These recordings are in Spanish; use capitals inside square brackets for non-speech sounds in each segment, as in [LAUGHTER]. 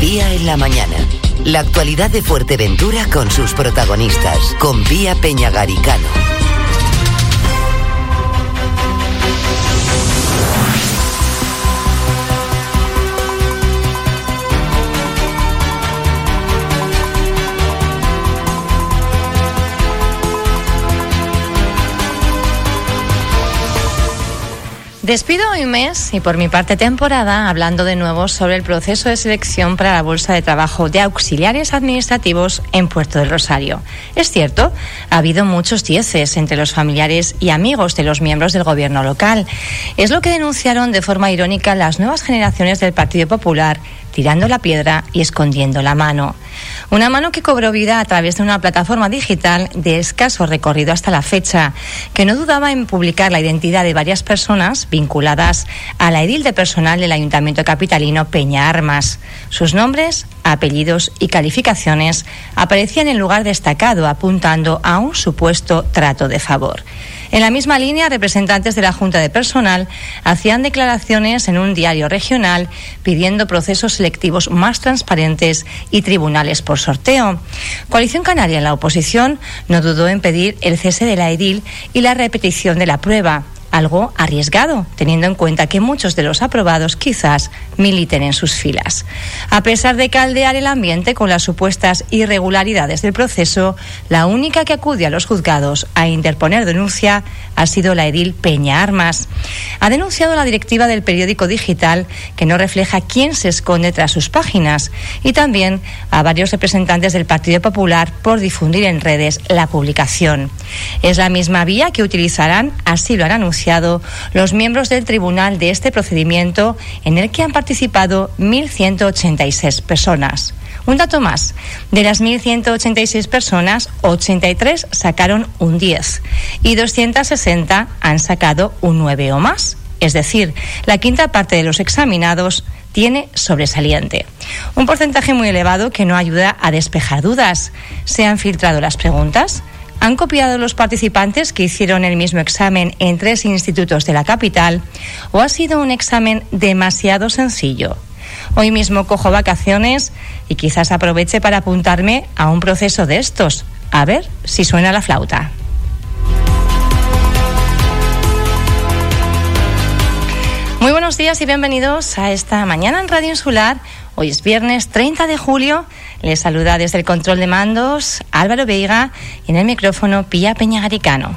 Pía en la mañana. La actualidad de Fuerteventura con sus protagonistas. Con Pía Peñagaricano. Despido un mes y por mi parte temporada hablando de nuevo sobre el proceso de selección para la Bolsa de Trabajo de Auxiliares Administrativos en Puerto del Rosario. Es cierto, ha habido muchos dieces entre los familiares y amigos de los miembros del gobierno local. Es lo que denunciaron de forma irónica las nuevas generaciones del Partido Popular tirando la piedra y escondiendo la mano. Una mano que cobró vida a través de una plataforma digital de escaso recorrido hasta la fecha, que no dudaba en publicar la identidad de varias personas vinculadas a la edil de personal del Ayuntamiento Capitalino Peña Armas. Sus nombres, apellidos y calificaciones aparecían en lugar destacado apuntando a un supuesto trato de favor. En la misma línea, representantes de la Junta de Personal hacían declaraciones en un diario regional pidiendo procesos selectivos más transparentes y tribunales por sorteo. Coalición Canaria en la oposición no dudó en pedir el cese de la edil y la repetición de la prueba algo arriesgado, teniendo en cuenta que muchos de los aprobados quizás militen en sus filas. A pesar de caldear el ambiente con las supuestas irregularidades del proceso, la única que acude a los juzgados a interponer denuncia ha sido la edil Peña Armas. Ha denunciado la directiva del periódico digital que no refleja quién se esconde tras sus páginas y también a varios representantes del Partido Popular por difundir en redes la publicación. Es la misma vía que utilizarán, así lo han anunciado los miembros del tribunal de este procedimiento en el que han participado 1.186 personas. Un dato más, de las 1.186 personas, 83 sacaron un 10 y 260 han sacado un 9 o más. Es decir, la quinta parte de los examinados tiene sobresaliente. Un porcentaje muy elevado que no ayuda a despejar dudas. ¿Se han filtrado las preguntas? ¿Han copiado los participantes que hicieron el mismo examen en tres institutos de la capital o ha sido un examen demasiado sencillo? Hoy mismo cojo vacaciones y quizás aproveche para apuntarme a un proceso de estos. A ver si suena la flauta. Muy buenos días y bienvenidos a esta mañana en Radio Insular. Hoy es viernes 30 de julio les saluda desde el control de mandos Álvaro Veiga y en el micrófono Pía Peñagaricano.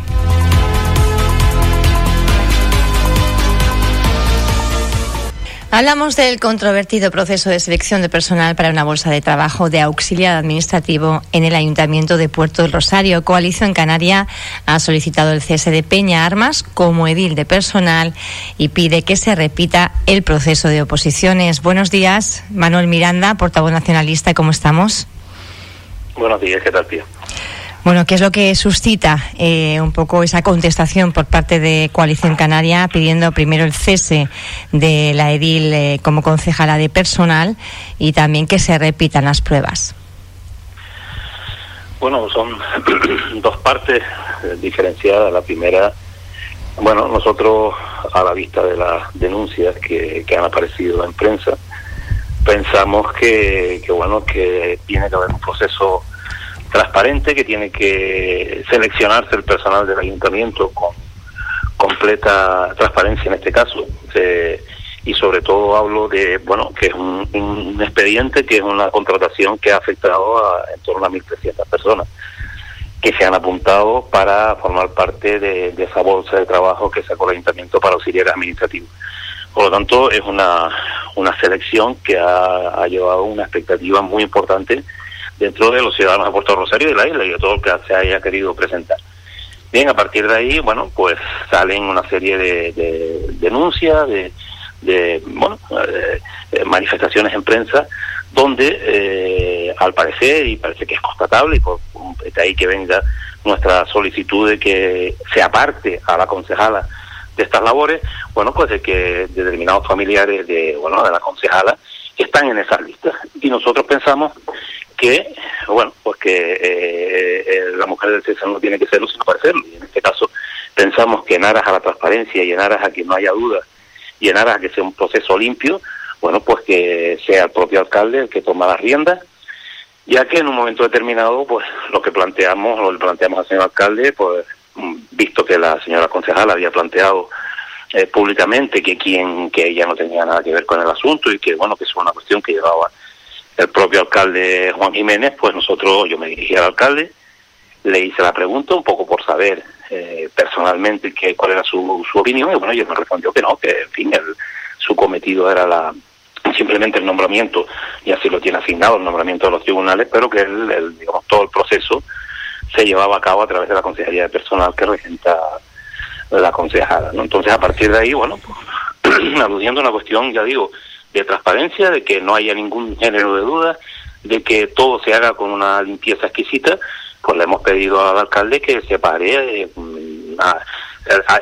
Hablamos del controvertido proceso de selección de personal para una bolsa de trabajo de auxiliar administrativo en el Ayuntamiento de Puerto del Rosario. Coalición Canaria ha solicitado el cese de Peña Armas como edil de personal y pide que se repita el proceso de oposiciones. Buenos días, Manuel Miranda, portavoz nacionalista. ¿Cómo estamos? Buenos días, ¿qué tal, tío? Bueno, ¿qué es lo que suscita eh, un poco esa contestación por parte de Coalición Canaria pidiendo primero el cese de la edil eh, como concejala de personal y también que se repitan las pruebas? Bueno, son [CLEARS THROAT] dos partes eh, diferenciadas. La primera, bueno, nosotros a la vista de las denuncias que, que han aparecido en prensa, pensamos que, que, bueno, que tiene que haber un proceso transparente que tiene que seleccionarse el personal del ayuntamiento con completa transparencia en este caso y sobre todo hablo de bueno que es un, expediente que es una contratación que ha afectado a en torno a 1.300 personas que se han apuntado para formar parte de, esa bolsa de trabajo que sacó el ayuntamiento para auxiliares administrativos. Por lo tanto, es una, una selección que ha, ha llevado una expectativa muy importante dentro de los ciudadanos de Puerto Rosario y de la isla y de todo lo que se haya querido presentar. Bien, a partir de ahí, bueno, pues salen una serie de, denuncias, de, bueno, eh, manifestaciones en prensa, donde eh, al parecer, y parece que es constatable, y por, de ahí que venga nuestra solicitud de que se aparte a la concejala de estas labores, bueno, pues de que determinados familiares de, bueno, de la concejala están en esas listas. Y nosotros pensamos que, bueno, pues que eh, eh, la mujer del César no tiene que serlo sino parecerlo. Y en este caso pensamos que en aras a la transparencia y en aras a que no haya dudas y en aras a que sea un proceso limpio, bueno, pues que sea el propio alcalde el que toma las riendas, ya que en un momento determinado, pues lo que planteamos, lo que planteamos al señor alcalde, pues mm, visto que la señora concejala había planteado eh, públicamente que quien que ella no tenía nada que ver con el asunto y que bueno que es una cuestión que llevaba el propio alcalde Juan Jiménez pues nosotros yo me dirigí al alcalde le hice la pregunta un poco por saber eh, personalmente que, cuál era su, su opinión y bueno, ella me respondió que no, que en fin, el, su cometido era la simplemente el nombramiento, y así lo tiene asignado el nombramiento de los tribunales, pero que el, digamos, todo el proceso se llevaba a cabo a través de la Consejería de Personal que regenta la concejada. ¿no? Entonces, a partir de ahí, bueno, pues, [CLEARS THROAT] aludiendo a una cuestión, ya digo, de transparencia, de que no haya ningún género de duda, de que todo se haga con una limpieza exquisita, pues le hemos pedido al alcalde que se pare eh,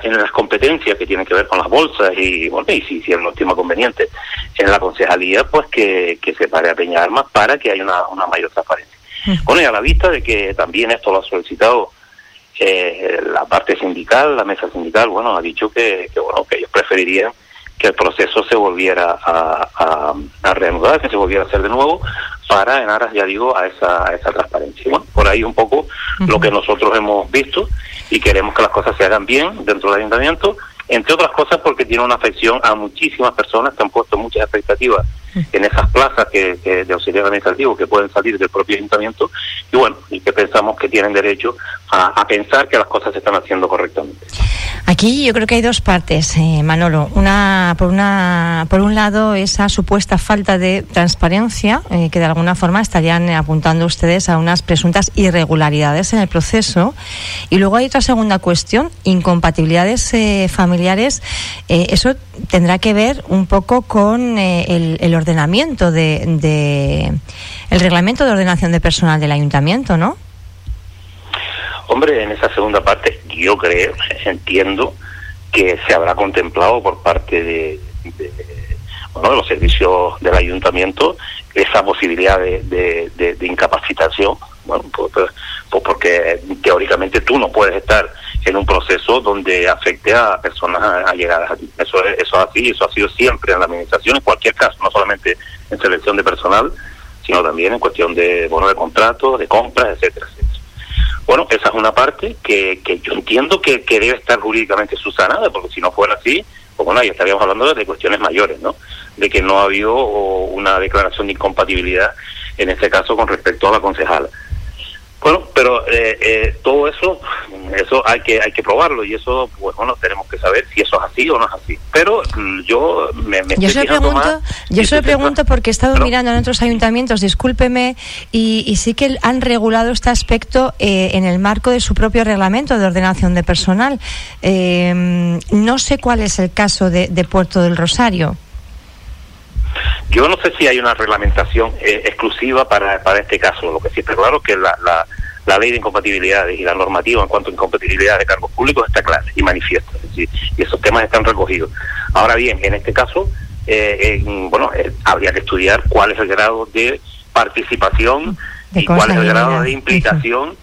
en las competencias que tienen que ver con las bolsas y bueno y si, si lo estima conveniente en la concejalía pues que, que se pare a Peña Armas para que haya una, una mayor transparencia. Bueno y a la vista de que también esto lo ha solicitado eh, la parte sindical, la mesa sindical, bueno ha dicho que, que bueno que ellos preferirían que el proceso se volviera a, a, reanudar, que se volviera a hacer de nuevo, para en aras, ya digo, a esa, a esa transparencia. Bueno, por ahí un poco lo que nosotros hemos visto y queremos que las cosas se hagan bien dentro del ayuntamiento entre otras cosas porque tiene una afección a muchísimas personas que han puesto muchas expectativas [LAUGHS] en esas plazas que, de auxiliar administrativo que pueden salir del propio ayuntamiento y bueno, y que pensamos que tienen derecho a, pensar que las cosas se están haciendo correctamente. Aquí yo creo que hay dos partes, eh, Manolo. Una por una por un lado esa supuesta falta de transparencia eh, que de alguna forma estarían apuntando ustedes a unas presuntas irregularidades en el proceso y luego hay otra segunda cuestión, incompatibilidades eh, familiares eh, eso tendrá que ver un poco con eh, el, ordenamiento de, el reglamento de ordenación de personal del ayuntamiento, ¿no? Hombre, en esa segunda parte yo creo, [LAUGHS] entiendo que se habrá contemplado por parte de, de, los servicios del ayuntamiento esa posibilidad de, de incapacitación, bueno, pues, pues, porque teóricamente tú no puedes estar en un proceso donde afecte a personas allegadas a ti. Eso es, eso así, eso ha sido siempre en la administración, en cualquier caso, no solamente en selección de personal, sino también en cuestión de bono de contrato, de compras, etcétera. Bueno, esa es una parte que, que yo entiendo que, que debe estar jurídicamente subsanada, porque si no fuera así, pues bueno, ahí estaríamos hablando de cuestiones mayores, ¿no? De que no ha habido una declaración de incompatibilidad, en este caso, con respecto a la concejala. Bueno, pero eh, eh, todo eso, eso hay que hay que probarlo y eso, pues bueno, tenemos que saber si eso es así o no es así. Pero mm, yo me, me yo se pregunto, yo se pregunto porque he estado mirando en otros ayuntamientos, discúlpeme, y, sí que han regulado este aspecto eh, en el marco de su propio reglamento de ordenación de personal. no sé cuál es el caso de Puerto del Rosario. Yo no sé si hay una reglamentación eh, exclusiva para, para este caso. Lo que sí está claro es que la, la, ley de incompatibilidades y la normativa en cuanto a incompatibilidad de cargos públicos está clara y manifiesta. y esos temas están recogidos. Ahora bien, en este caso, eh, bueno, eh, habría que estudiar cuál es el grado de participación y cuál es el grado de implicación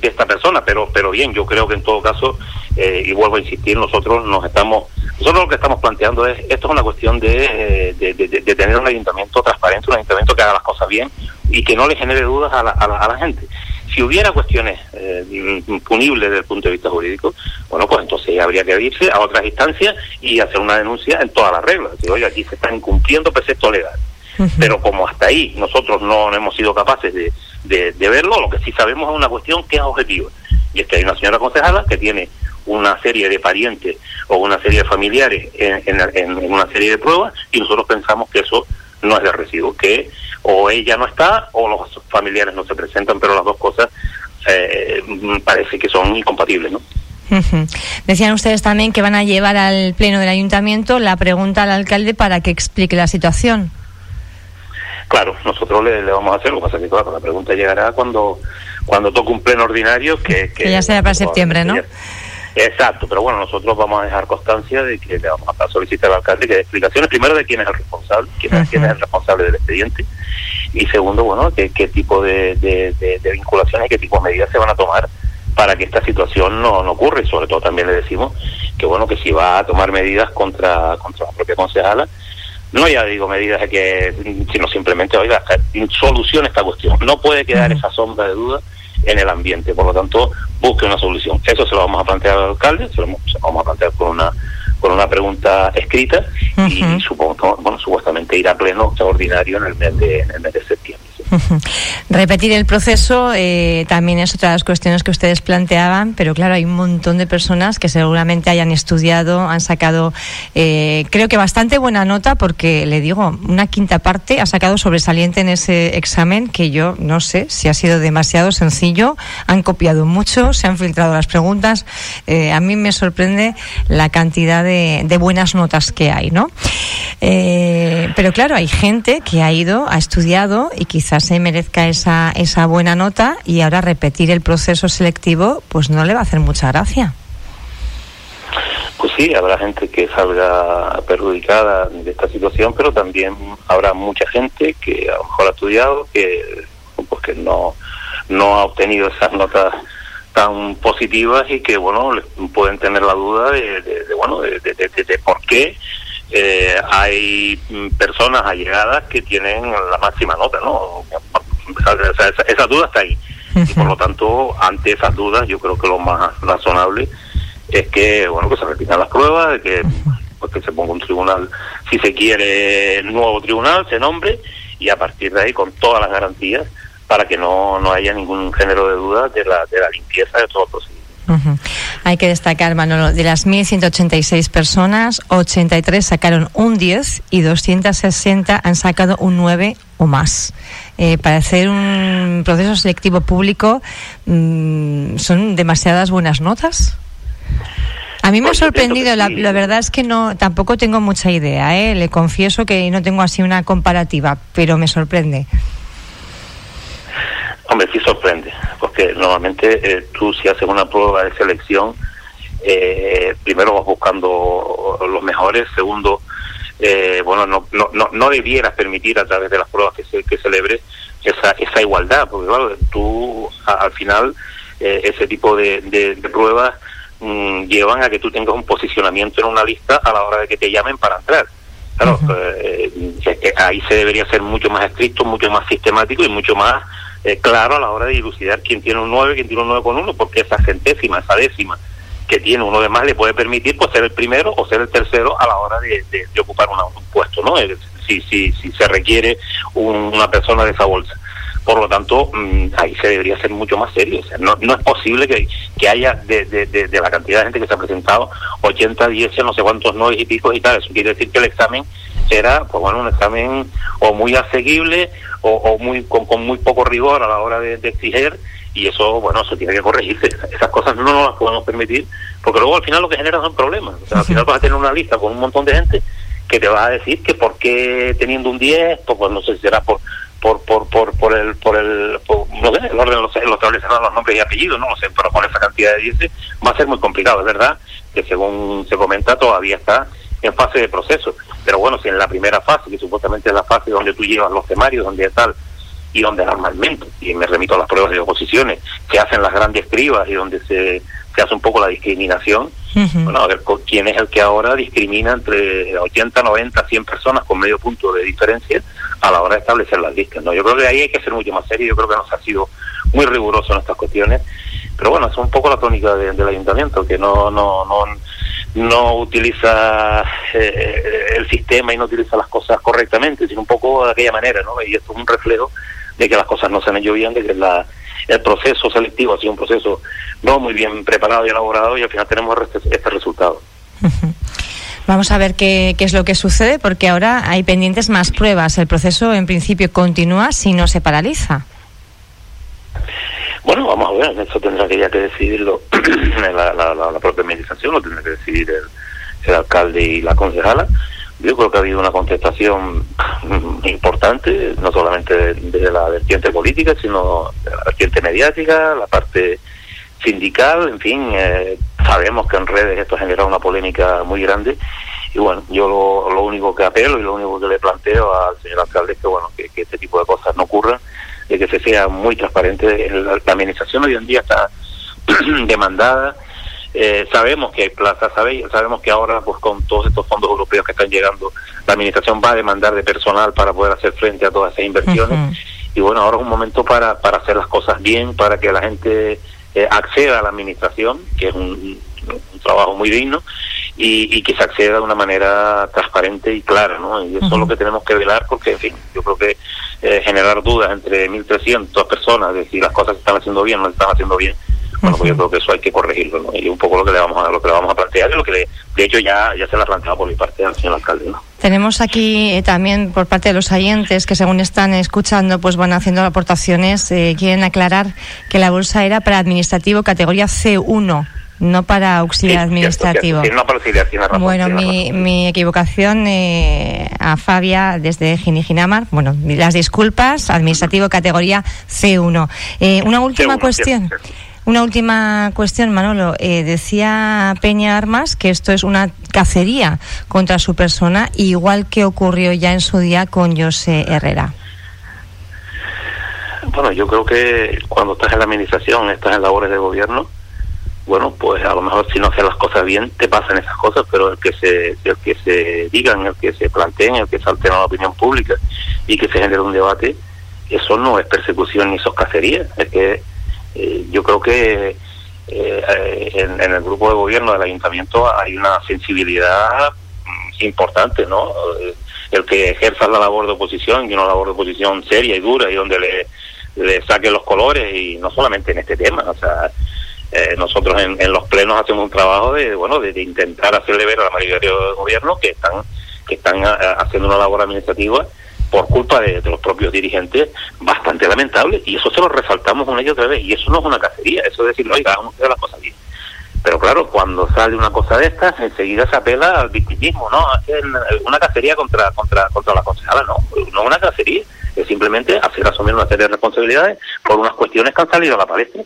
de esta persona. Pero, pero bien, yo creo que en todo caso, y vuelvo a insistir, nosotros nos estamos nosotros lo que estamos planteando es, esto es una cuestión de, de, tener un ayuntamiento transparente, un ayuntamiento que haga las cosas bien y que no le genere dudas a la, a la, gente. Si hubiera cuestiones eh, punibles desde el punto de vista jurídico, bueno, pues entonces habría que irse a otras instancias y hacer una denuncia en todas las reglas. Decir, oye, aquí se están incumpliendo preceptos legales. Pero como hasta ahí nosotros no hemos sido capaces de, de, verlo, lo que sí sabemos es una cuestión que es objetiva. Y es que hay una señora concejala que tiene una serie de parientes o una serie de familiares en, en, una serie de pruebas y nosotros pensamos que eso no es de recibo, que o ella no está o los familiares no se presentan, pero las dos cosas eh, parece que son incompatibles, ¿no? Decían ustedes también que van a llevar al Pleno del Ayuntamiento la pregunta al alcalde para que explique la situación. Claro, nosotros le, vamos a hacer, lo que pasa es que la pregunta llegará cuando cuando toque un pleno ordinario que... Que, ya será para septiembre, ¿no? Exacto, pero bueno, nosotros vamos a dejar constancia de que le vamos a solicitar al alcalde que dé explicaciones, primero de quién es el responsable, quién, es, el responsable del expediente, y segundo, bueno, qué, qué tipo de, de, de, vinculaciones y qué tipo de medidas se van a tomar para que esta situación no, no ocurra, y sobre todo también le decimos que bueno, que si va a tomar medidas contra, contra la propia concejala, no ya digo medidas de que, sino simplemente, oiga, solucione esta cuestión. No puede quedar esa sombra de duda en el ambiente, por lo tanto, busque una solución. Eso se lo vamos a plantear al alcalde, se lo, vamos a plantear con una con una pregunta escrita y supongo, bueno, supuestamente irá a pleno extraordinario en el mes de, en el mes de septiembre. [LAUGHS] Repetir el proceso eh, también es otra de las cuestiones que ustedes planteaban, pero claro, hay un montón de personas que seguramente hayan estudiado, han sacado, eh, creo que bastante buena nota, porque le digo, una quinta parte ha sacado sobresaliente en ese examen que yo no sé si ha sido demasiado sencillo, han copiado mucho, se han filtrado las preguntas. Eh, a mí me sorprende la cantidad de, de buenas notas que hay, ¿no? pero claro, hay gente que ha ido, ha estudiado y quizás se merezca esa, esa buena nota y ahora repetir el proceso selectivo, pues no le va a hacer mucha gracia. Pues sí, habrá gente que salga perjudicada de esta situación, pero también habrá mucha gente que a lo mejor ha estudiado, que pues que no, no ha obtenido esas notas tan positivas y que bueno pueden tener la duda de, bueno de, de, por qué eh, hay personas allegadas que tienen la máxima nota, ¿no? esa, duda está ahí. Y por lo tanto, ante esas dudas, yo creo que lo más razonable es que, bueno, que se repitan las pruebas, que, pues, que se ponga un tribunal, si se quiere, nuevo tribunal, se nombre, y a partir de ahí, con todas las garantías, para que no, no haya ningún género de duda de la, de la limpieza de todo el procedimiento. Hay que destacar, Manolo, de las 1.186 personas, 83 sacaron un 10 y 260 han sacado un 9 o más. Eh, para hacer un proceso selectivo público, mm, ¿son demasiadas buenas notas? A mí me ha sorprendido, la, verdad es que no, tampoco tengo mucha idea, ¿eh? le confieso que no tengo así una comparativa, pero me sorprende. Hombre, sí sorprende, porque normalmente eh, tú si haces una prueba de selección, eh, primero vas buscando los mejores, segundo, eh, bueno, no, no, no, no, debieras permitir a través de las pruebas que se que celebre esa, esa igualdad, porque claro, tú al final ese tipo de, de, pruebas mm, llevan a que tú tengas un posicionamiento en una lista a la hora de que te llamen para entrar. Claro, ahí se debería ser mucho más estricto, mucho más sistemático y mucho más eh, claro a la hora de dilucidar quién tiene un 9, quién tiene un 9 con 1, porque esa centésima, esa décima que tiene uno de más le puede permitir pues ser el primero o ser el tercero a la hora de, ocupar un puesto, ¿no? Si, si, si se requiere una persona de esa bolsa. Por lo tanto, mm, ahí se debería ser mucho más serio. O sea, no, no es posible que, que haya de, de, de, la cantidad de gente que se ha presentado 80, 10, no sé cuántos no y pico y tal. Eso quiere decir que el examen era, pues bueno, un examen o muy asequible o, muy con, muy poco rigor a la hora de, exigir y eso, bueno, eso tiene que corregirse. Esas cosas no nos las podemos permitir porque luego al final lo que genera son problemas. O sea, al final vas a tener una lista con un montón de gente que te va a decir que por qué teniendo un 10, pues, pues, no sé si será por por por por, por el por el no sé, el orden los, los los nombres y apellidos, no lo sé, pero con esa cantidad de 10 va a ser muy complicado, es verdad que según se comenta todavía está en fase de proceso. Pero bueno, si en la primera fase, que supuestamente es la fase donde tú llevas los temarios, donde tal, y donde normalmente, y me remito a las pruebas de oposiciones, se hacen las grandes cribas y donde se, se hace un poco la discriminación, bueno, a ver quién es el que ahora discrimina entre 80, 90, 100 personas con medio punto de diferencia a la hora de establecer las listas. ¿no? Yo creo que ahí hay que ser mucho más serio, yo creo que no se ha sido muy riguroso en estas cuestiones, pero bueno, es un poco la tónica del ayuntamiento, que no, no, no no utiliza eh, el sistema y no utiliza las cosas correctamente, sino un poco de aquella manera, ¿no? Y esto es un reflejo de que las cosas no se han hecho bien, de que la, el proceso selectivo ha sido un proceso no muy bien preparado y elaborado y al final tenemos este, este resultado. [LAUGHS] Vamos a ver qué, qué, es lo que sucede, porque ahora hay pendientes más pruebas. El proceso, en principio, continúa si no se paraliza. Bueno, vamos a ver, eso tendrá que ya que decidirlo. [CLEARS THROAT] La, propia administración, lo tendrá que decidir el, alcalde y la concejala. Yo creo que ha habido una contestación [CLEARS THROAT] importante, no solamente de, la vertiente política, sino de la vertiente mediática, la parte sindical, en fin, eh, sabemos que en redes esto ha generado una polémica muy grande. Y bueno, yo lo, único que apelo y lo único que le planteo al señor alcalde es que bueno, que este tipo de cosas no ocurran. de que se sea muy transparente. La, administración hoy en día está [CLEARS THROAT] demandada Eh, sabemos que hay plazas, sabemos que ahora, pues con todos estos fondos europeos que están llegando, la administración va a demandar de personal para poder hacer frente a todas esas inversiones. Y bueno, ahora es un momento para, para hacer las cosas bien, para que la gente eh, acceda a la administración, que es un, trabajo muy digno, y, y, que se acceda de una manera transparente y clara, ¿no? Y eso es lo que tenemos que velar, porque, en fin, yo creo que eh, generar dudas entre 1.300 personas de si las cosas se están haciendo bien o no se están haciendo bien, bueno, pues yo creo que eso hay que corregirlo, ¿no? Y un poco lo que le vamos a, lo que le vamos a plantear y lo que de hecho ya, ya se lo ha planteado por mi parte al señor alcalde, ¿no? Tenemos aquí eh, también por parte de los oyentes que según están escuchando, pues van haciendo aportaciones, eh, quieren aclarar que la bolsa era para administrativo categoría C1 no para auxiliar administrativo. no para auxiliar, bueno, mi, mi, equivocación eh, a Fabia desde Ginijinamar. Bueno, las disculpas, administrativo categoría C1. Eh, una última cuestión. Una última cuestión, Manolo. Eh, decía Peña Armas que esto es una cacería contra su persona, igual que ocurrió ya en su día con José Herrera. Bueno, yo creo que cuando estás en la administración, estás en labores de gobierno, bueno, pues a lo mejor si no haces las cosas bien, te pasan esas cosas, pero el que se, el que se digan, el que se planteen, el que se altera la opinión pública y que se genere un debate, eso no es persecución ni sos cacería, es que eh, yo creo que eh, en, el grupo de gobierno del ayuntamiento hay una sensibilidad mm, importante, ¿no? Eh, el que ejerza la labor de oposición y una labor de oposición seria y dura y donde le, le saque los colores y no solamente en este tema, o sea, nosotros en, los plenos hacemos un trabajo de bueno de, intentar hacerle ver a la mayoría del gobierno que están que están haciendo una labor administrativa por culpa de, los propios dirigentes bastante lamentable y eso se lo resaltamos una y otra vez y eso no es una cacería, eso es decir, oiga, a hacer las cosas bien. Pero claro, cuando sale una cosa de estas, enseguida se apela al victimismo, ¿no? Una cacería contra contra contra la concejala, no, no una cacería, es simplemente hacer asumir una serie de responsabilidades por unas cuestiones que han salido a la palestra.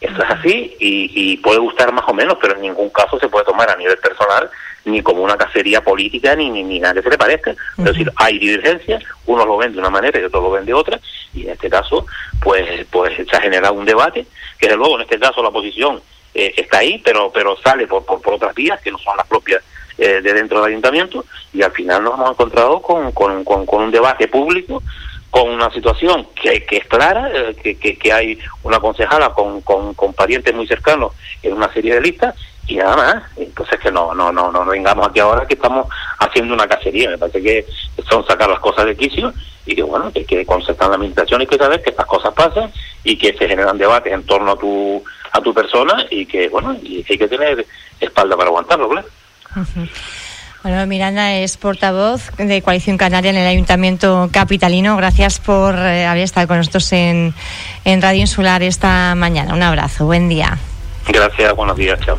Eso es así y, y puede gustar más o menos, pero en ningún caso se puede tomar a nivel personal ni como una cacería política, ni, ni, nada que se le parezca. Es decir, hay divergencias, uno lo ven de una manera y otro lo ven de otra, y en este caso, pues, pues se ha generado un debate, que desde luego en este caso la oposición eh, está ahí, pero, pero sale por, por, otras vías que no son las propias eh, de dentro del ayuntamiento, y al final nos hemos encontrado con, con, con, un debate público con una situación que, que es clara, eh, que, que, que, hay una concejala con, con, con parientes muy cercanos en una serie de listas y nada más. Entonces que no, no, no, no vengamos aquí ahora que estamos haciendo una cacería. Me parece que son sacar las cosas de quicio y que bueno, que, que concertar la administración y que saber que estas cosas pasan y que se generan debates en torno a tu, a tu persona y que bueno, y hay que tener espalda para aguantarlo, ¿verdad? Bueno, Miranda es portavoz de Coalición Canaria en el Ayuntamiento Capitalino. Gracias por eh, haber estado con nosotros en, en Radio Insular esta mañana. Un abrazo, buen día. Gracias, buenos días, chao.